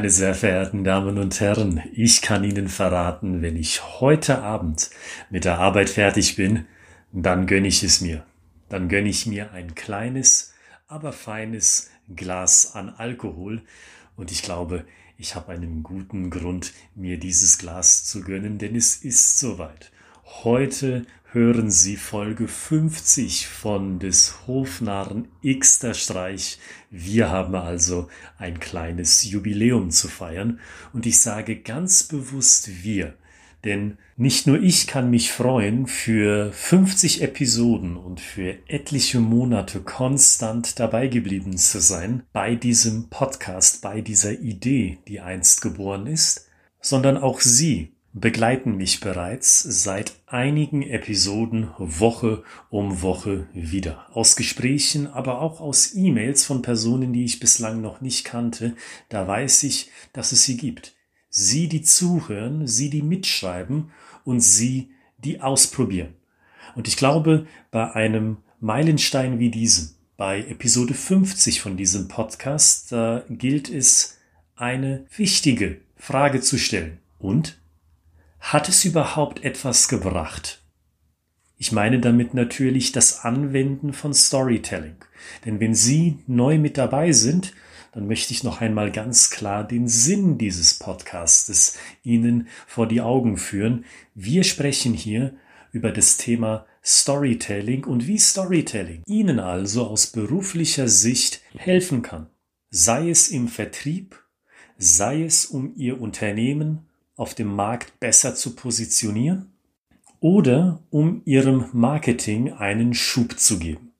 Meine sehr verehrten Damen und Herren, ich kann Ihnen verraten, wenn ich heute Abend mit der Arbeit fertig bin, dann gönne ich es mir. Dann gönne ich mir ein kleines, aber feines Glas an Alkohol und ich glaube, ich habe einen guten Grund, mir dieses Glas zu gönnen, denn es ist soweit. Heute hören Sie Folge 50 von des Hofnarren Xter Streich. Wir haben also ein kleines Jubiläum zu feiern und ich sage ganz bewusst wir, denn nicht nur ich kann mich freuen, für 50 Episoden und für etliche Monate konstant dabei geblieben zu sein bei diesem Podcast, bei dieser Idee, die einst geboren ist, sondern auch Sie, begleiten mich bereits seit einigen Episoden Woche um Woche wieder. Aus Gesprächen, aber auch aus E-Mails von Personen, die ich bislang noch nicht kannte, da weiß ich, dass es sie gibt. Sie, die zuhören, sie, die mitschreiben und sie, die ausprobieren. Und ich glaube, bei einem Meilenstein wie diesem, bei Episode 50 von diesem Podcast, da gilt es, eine wichtige Frage zu stellen. Und hat es überhaupt etwas gebracht? Ich meine damit natürlich das Anwenden von Storytelling. Denn wenn Sie neu mit dabei sind, dann möchte ich noch einmal ganz klar den Sinn dieses Podcastes Ihnen vor die Augen führen. Wir sprechen hier über das Thema Storytelling und wie Storytelling Ihnen also aus beruflicher Sicht helfen kann. Sei es im Vertrieb, sei es um Ihr Unternehmen auf dem Markt besser zu positionieren oder um ihrem Marketing einen Schub zu geben.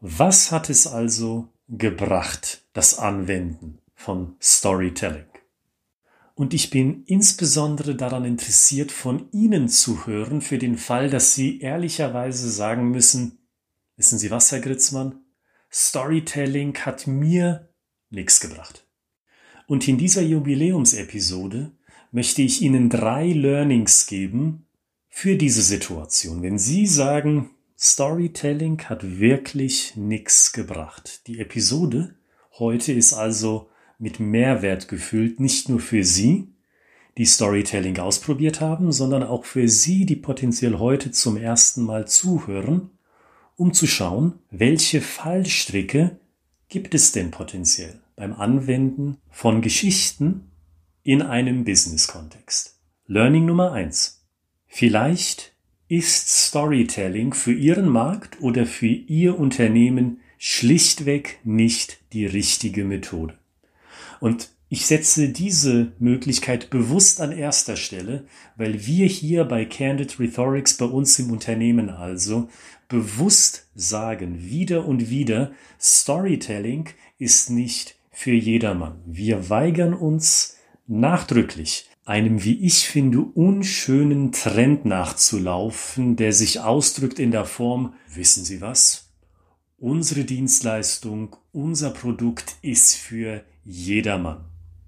Was hat es also gebracht, das Anwenden von Storytelling? Und ich bin insbesondere daran interessiert, von Ihnen zu hören, für den Fall, dass Sie ehrlicherweise sagen müssen, wissen Sie was, Herr Gritzmann? Storytelling hat mir nichts gebracht. Und in dieser Jubiläumsepisode möchte ich Ihnen drei Learnings geben für diese Situation. Wenn Sie sagen, Storytelling hat wirklich nichts gebracht. Die Episode heute ist also mit Mehrwert gefüllt, nicht nur für Sie, die Storytelling ausprobiert haben, sondern auch für Sie, die potenziell heute zum ersten Mal zuhören, um zu schauen, welche Fallstricke gibt es denn potenziell beim Anwenden von Geschichten in einem Business-Kontext. Learning Nummer eins: Vielleicht ist Storytelling für Ihren Markt oder für Ihr Unternehmen schlichtweg nicht die richtige Methode. Und ich setze diese Möglichkeit bewusst an erster Stelle, weil wir hier bei Candid Rhetorics bei uns im Unternehmen also bewusst sagen, wieder und wieder, Storytelling ist nicht für jedermann. Wir weigern uns, nachdrücklich einem, wie ich finde, unschönen Trend nachzulaufen, der sich ausdrückt in der Form, wissen Sie was? Unsere Dienstleistung, unser Produkt ist für jedermann.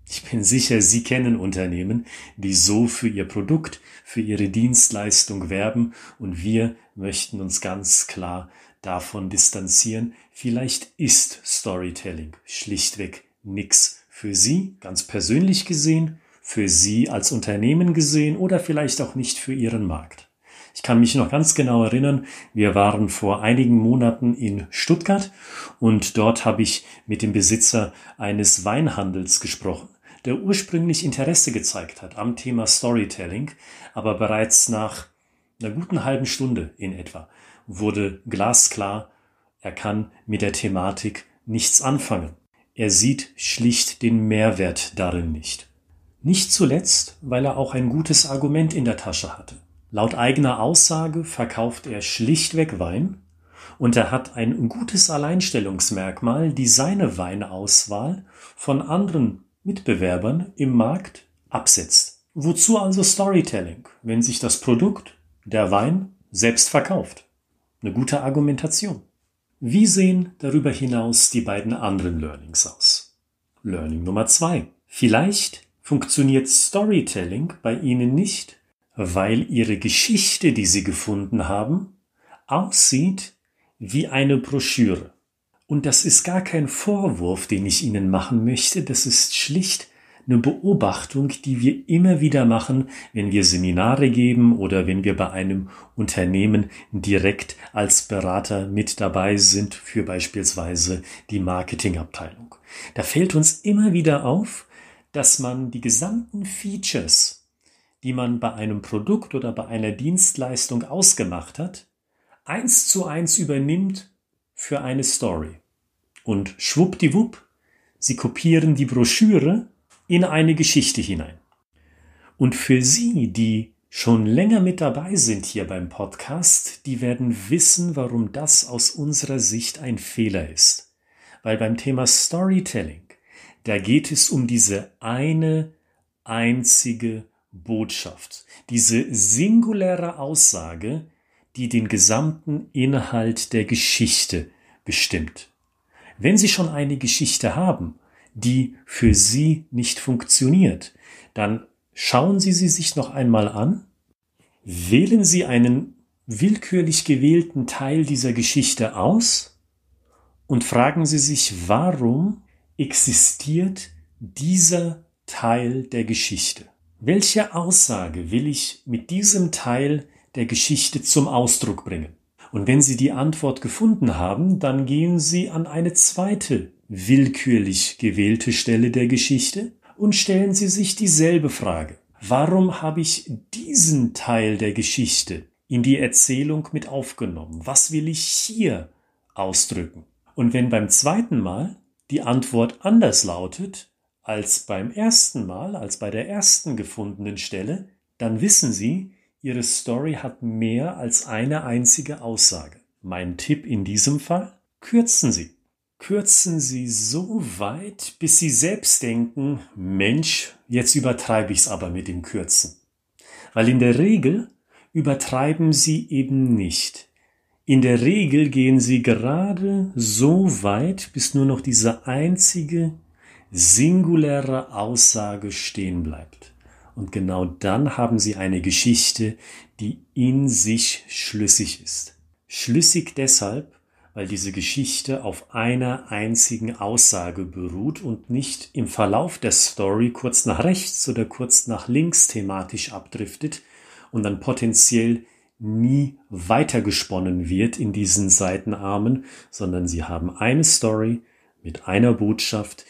Ich bin sicher, Sie kennen Unternehmen, die so für ihr Produkt, für ihre Dienstleistung werben und wir möchten uns ganz klar davon distanzieren. Vielleicht ist Storytelling schlichtweg nix für Sie ganz persönlich gesehen, für Sie als Unternehmen gesehen oder vielleicht auch nicht für Ihren Markt. Ich kann mich noch ganz genau erinnern, wir waren vor einigen Monaten in Stuttgart und dort habe ich mit dem Besitzer eines Weinhandels gesprochen, der ursprünglich Interesse gezeigt hat am Thema Storytelling, aber bereits nach einer guten halben Stunde in etwa wurde glasklar, er kann mit der Thematik nichts anfangen. Er sieht schlicht den Mehrwert darin nicht. Nicht zuletzt, weil er auch ein gutes Argument in der Tasche hatte. Laut eigener Aussage verkauft er schlichtweg Wein und er hat ein gutes Alleinstellungsmerkmal, die seine Weinauswahl von anderen Mitbewerbern im Markt absetzt. Wozu also Storytelling, wenn sich das Produkt, der Wein, selbst verkauft? Eine gute Argumentation. Wie sehen darüber hinaus die beiden anderen Learnings aus? Learning Nummer zwei. Vielleicht funktioniert Storytelling bei Ihnen nicht, weil Ihre Geschichte, die Sie gefunden haben, aussieht wie eine Broschüre. Und das ist gar kein Vorwurf, den ich Ihnen machen möchte, das ist schlicht eine Beobachtung, die wir immer wieder machen, wenn wir Seminare geben oder wenn wir bei einem Unternehmen direkt als Berater mit dabei sind für beispielsweise die Marketingabteilung. Da fällt uns immer wieder auf, dass man die gesamten Features, die man bei einem Produkt oder bei einer Dienstleistung ausgemacht hat, eins zu eins übernimmt für eine Story. Und schwuppdiwupp, sie kopieren die Broschüre in eine Geschichte hinein. Und für Sie, die schon länger mit dabei sind hier beim Podcast, die werden wissen, warum das aus unserer Sicht ein Fehler ist. Weil beim Thema Storytelling, da geht es um diese eine einzige Botschaft, diese singuläre Aussage, die den gesamten Inhalt der Geschichte bestimmt. Wenn Sie schon eine Geschichte haben, die für Sie nicht funktioniert, dann schauen Sie sie sich noch einmal an, wählen Sie einen willkürlich gewählten Teil dieser Geschichte aus und fragen Sie sich, warum existiert dieser Teil der Geschichte? Welche Aussage will ich mit diesem Teil der Geschichte zum Ausdruck bringen? Und wenn Sie die Antwort gefunden haben, dann gehen Sie an eine zweite willkürlich gewählte Stelle der Geschichte und stellen Sie sich dieselbe Frage. Warum habe ich diesen Teil der Geschichte in die Erzählung mit aufgenommen? Was will ich hier ausdrücken? Und wenn beim zweiten Mal die Antwort anders lautet als beim ersten Mal, als bei der ersten gefundenen Stelle, dann wissen Sie, Ihre Story hat mehr als eine einzige Aussage. Mein Tipp in diesem Fall? Kürzen Sie. Kürzen Sie so weit, bis Sie selbst denken, Mensch, jetzt übertreibe ich es aber mit dem Kürzen. Weil in der Regel übertreiben Sie eben nicht. In der Regel gehen Sie gerade so weit, bis nur noch diese einzige singuläre Aussage stehen bleibt. Und genau dann haben sie eine Geschichte, die in sich schlüssig ist. Schlüssig deshalb, weil diese Geschichte auf einer einzigen Aussage beruht und nicht im Verlauf der Story kurz nach rechts oder kurz nach links thematisch abdriftet und dann potenziell nie weitergesponnen wird in diesen Seitenarmen, sondern sie haben eine Story mit einer Botschaft,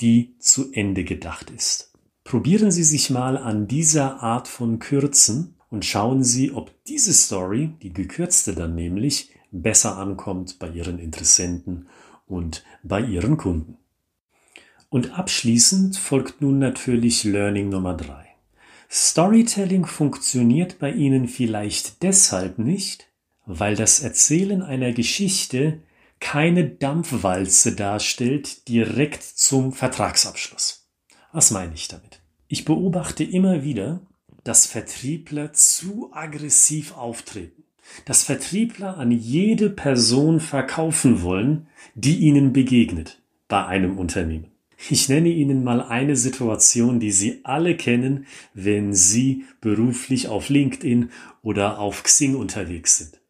die zu Ende gedacht ist. Probieren Sie sich mal an dieser Art von Kürzen und schauen Sie, ob diese Story, die gekürzte dann nämlich, besser ankommt bei Ihren Interessenten und bei Ihren Kunden. Und abschließend folgt nun natürlich Learning Nummer drei. Storytelling funktioniert bei Ihnen vielleicht deshalb nicht, weil das Erzählen einer Geschichte keine Dampfwalze darstellt direkt zum Vertragsabschluss. Was meine ich damit? Ich beobachte immer wieder, dass Vertriebler zu aggressiv auftreten, dass Vertriebler an jede Person verkaufen wollen, die ihnen begegnet bei einem Unternehmen. Ich nenne Ihnen mal eine Situation, die Sie alle kennen, wenn Sie beruflich auf LinkedIn oder auf Xing unterwegs sind.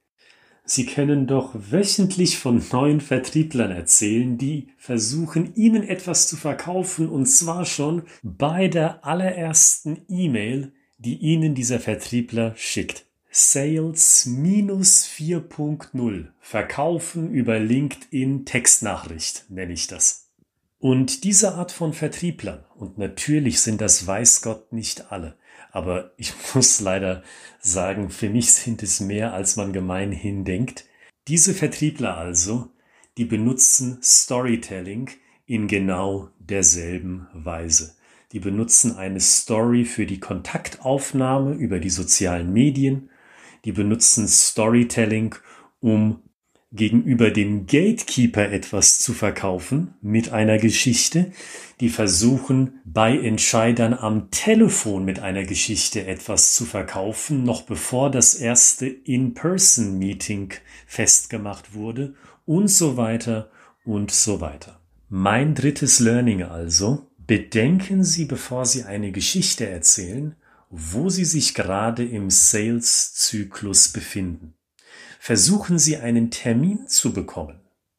Sie können doch wöchentlich von neuen Vertrieblern erzählen, die versuchen, Ihnen etwas zu verkaufen und zwar schon bei der allerersten E-Mail, die Ihnen dieser Vertriebler schickt. Sales minus 4.0. Verkaufen über LinkedIn Textnachricht nenne ich das. Und diese Art von Vertrieblern, und natürlich sind das weiß Gott nicht alle, aber ich muss leider sagen, für mich sind es mehr, als man gemeinhin denkt. Diese Vertriebler also, die benutzen Storytelling in genau derselben Weise. Die benutzen eine Story für die Kontaktaufnahme über die sozialen Medien. Die benutzen Storytelling, um gegenüber dem Gatekeeper etwas zu verkaufen mit einer Geschichte, die versuchen bei Entscheidern am Telefon mit einer Geschichte etwas zu verkaufen, noch bevor das erste In-Person-Meeting festgemacht wurde und so weiter und so weiter. Mein drittes Learning also, bedenken Sie, bevor Sie eine Geschichte erzählen, wo Sie sich gerade im Sales-Zyklus befinden versuchen Sie einen Termin zu bekommen.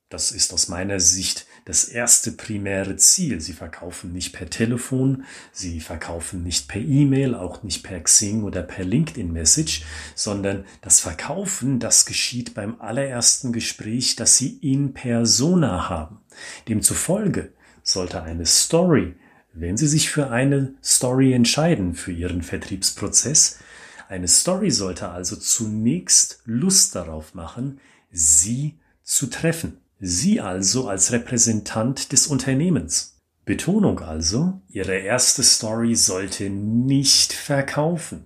Das ist aus meiner Sicht das erste primäre Ziel. Sie verkaufen nicht per Telefon, sie verkaufen nicht per E-Mail, auch nicht per Xing oder per LinkedIn Message, sondern das Verkaufen, das geschieht beim allerersten Gespräch, das sie in persona haben. Demzufolge sollte eine Story, wenn Sie sich für eine Story entscheiden für Ihren Vertriebsprozess, eine Story sollte also zunächst Lust darauf machen, Sie zu treffen. Sie also als Repräsentant des Unternehmens. Betonung also, Ihre erste Story sollte nicht verkaufen.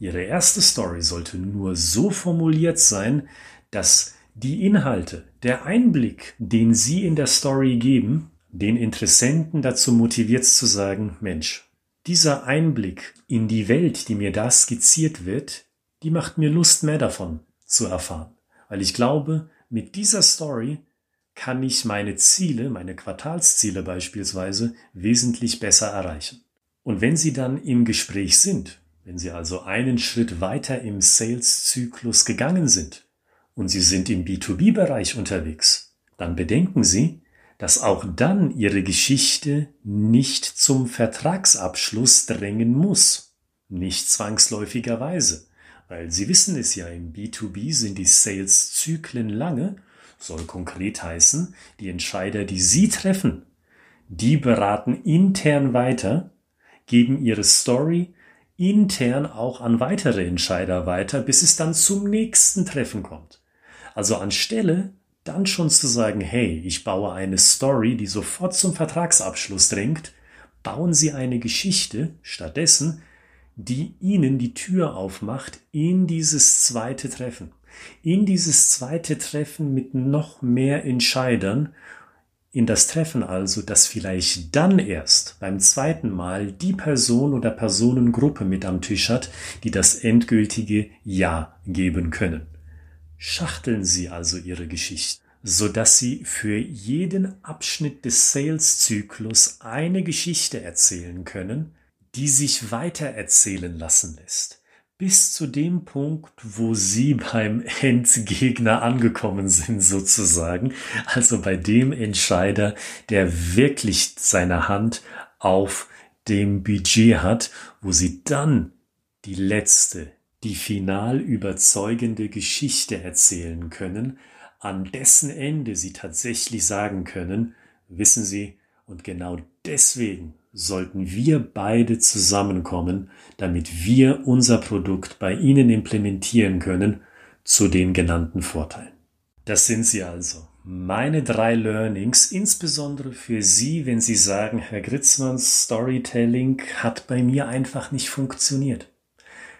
Ihre erste Story sollte nur so formuliert sein, dass die Inhalte, der Einblick, den Sie in der Story geben, den Interessenten dazu motiviert zu sagen, Mensch, dieser Einblick in die Welt, die mir da skizziert wird, die macht mir Lust mehr davon zu erfahren. Weil ich glaube, mit dieser Story kann ich meine Ziele, meine Quartalsziele beispielsweise, wesentlich besser erreichen. Und wenn Sie dann im Gespräch sind, wenn Sie also einen Schritt weiter im Sales-Zyklus gegangen sind und Sie sind im B2B-Bereich unterwegs, dann bedenken Sie, dass auch dann Ihre Geschichte nicht zum Vertragsabschluss drängen muss. Nicht zwangsläufigerweise. Weil Sie wissen es ja, im B2B sind die Sales-Zyklen lange, soll konkret heißen, die Entscheider, die Sie treffen, die beraten intern weiter, geben ihre Story intern auch an weitere Entscheider weiter, bis es dann zum nächsten Treffen kommt. Also anstelle dann schon zu sagen, hey, ich baue eine Story, die sofort zum Vertragsabschluss drängt, bauen Sie eine Geschichte stattdessen, die Ihnen die Tür aufmacht in dieses zweite Treffen. In dieses zweite Treffen mit noch mehr Entscheidern, in das Treffen also, das vielleicht dann erst beim zweiten Mal die Person oder Personengruppe mit am Tisch hat, die das endgültige Ja geben können. Schachteln Sie also Ihre Geschichte, so dass Sie für jeden Abschnitt des Sales-Zyklus eine Geschichte erzählen können, die sich weitererzählen lassen lässt. Bis zu dem Punkt, wo Sie beim Endgegner angekommen sind, sozusagen. Also bei dem Entscheider, der wirklich seine Hand auf dem Budget hat, wo Sie dann die letzte, die final überzeugende Geschichte erzählen können, an dessen Ende Sie tatsächlich sagen können, wissen Sie, und genau deswegen sollten wir beide zusammenkommen, damit wir unser Produkt bei Ihnen implementieren können zu den genannten Vorteilen. Das sind sie also. Meine drei Learnings, insbesondere für Sie, wenn Sie sagen, Herr Gritzmanns Storytelling hat bei mir einfach nicht funktioniert.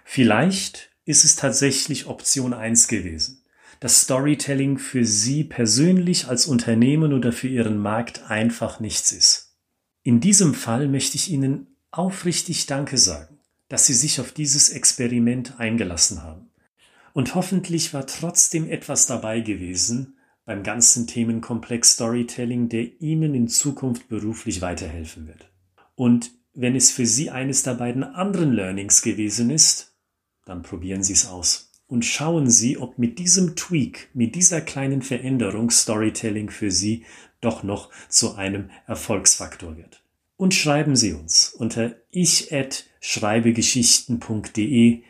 Vielleicht ist es tatsächlich Option eins gewesen, dass Storytelling für Sie persönlich als Unternehmen oder für Ihren Markt einfach nichts ist. In diesem Fall möchte ich Ihnen aufrichtig Danke sagen, dass Sie sich auf dieses Experiment eingelassen haben. Und hoffentlich war trotzdem etwas dabei gewesen beim ganzen Themenkomplex Storytelling, der Ihnen in Zukunft beruflich weiterhelfen wird. Und wenn es für Sie eines der beiden anderen Learnings gewesen ist, dann probieren Sie es aus und schauen Sie, ob mit diesem Tweak, mit dieser kleinen Veränderung Storytelling für Sie doch noch zu einem Erfolgsfaktor wird. Und schreiben Sie uns unter ich@schreibegeschichten.de,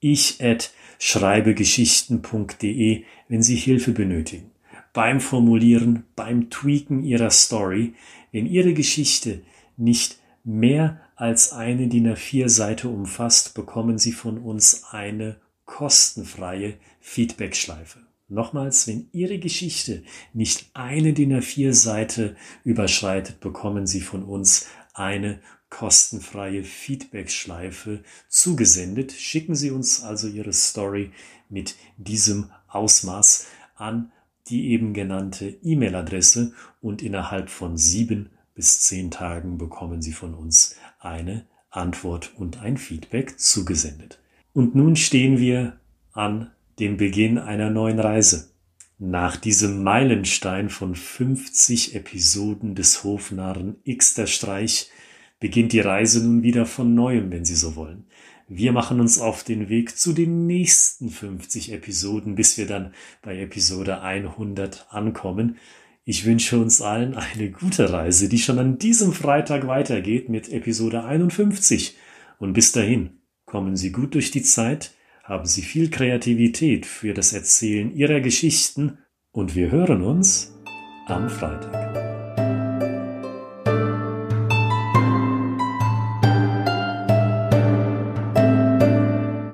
ich@schreibegeschichten.de, wenn Sie Hilfe benötigen. Beim Formulieren, beim Tweaken Ihrer Story, wenn Ihre Geschichte nicht mehr als eine DIN A4 Seite umfasst, bekommen Sie von uns eine kostenfreie Feedbackschleife. Nochmals, wenn Ihre Geschichte nicht eine DIN A4 Seite überschreitet, bekommen Sie von uns eine kostenfreie Feedbackschleife zugesendet. Schicken Sie uns also Ihre Story mit diesem Ausmaß an die eben genannte E-Mail-Adresse und innerhalb von sieben bis zehn Tagen bekommen Sie von uns eine Antwort und ein Feedback zugesendet. Und nun stehen wir an dem Beginn einer neuen Reise. Nach diesem Meilenstein von 50 Episoden des Hofnarren X der Streich beginnt die Reise nun wieder von neuem, wenn Sie so wollen. Wir machen uns auf den Weg zu den nächsten 50 Episoden, bis wir dann bei Episode 100 ankommen. Ich wünsche uns allen eine gute Reise, die schon an diesem Freitag weitergeht mit Episode 51. Und bis dahin, kommen Sie gut durch die Zeit, haben Sie viel Kreativität für das Erzählen Ihrer Geschichten und wir hören uns am Freitag.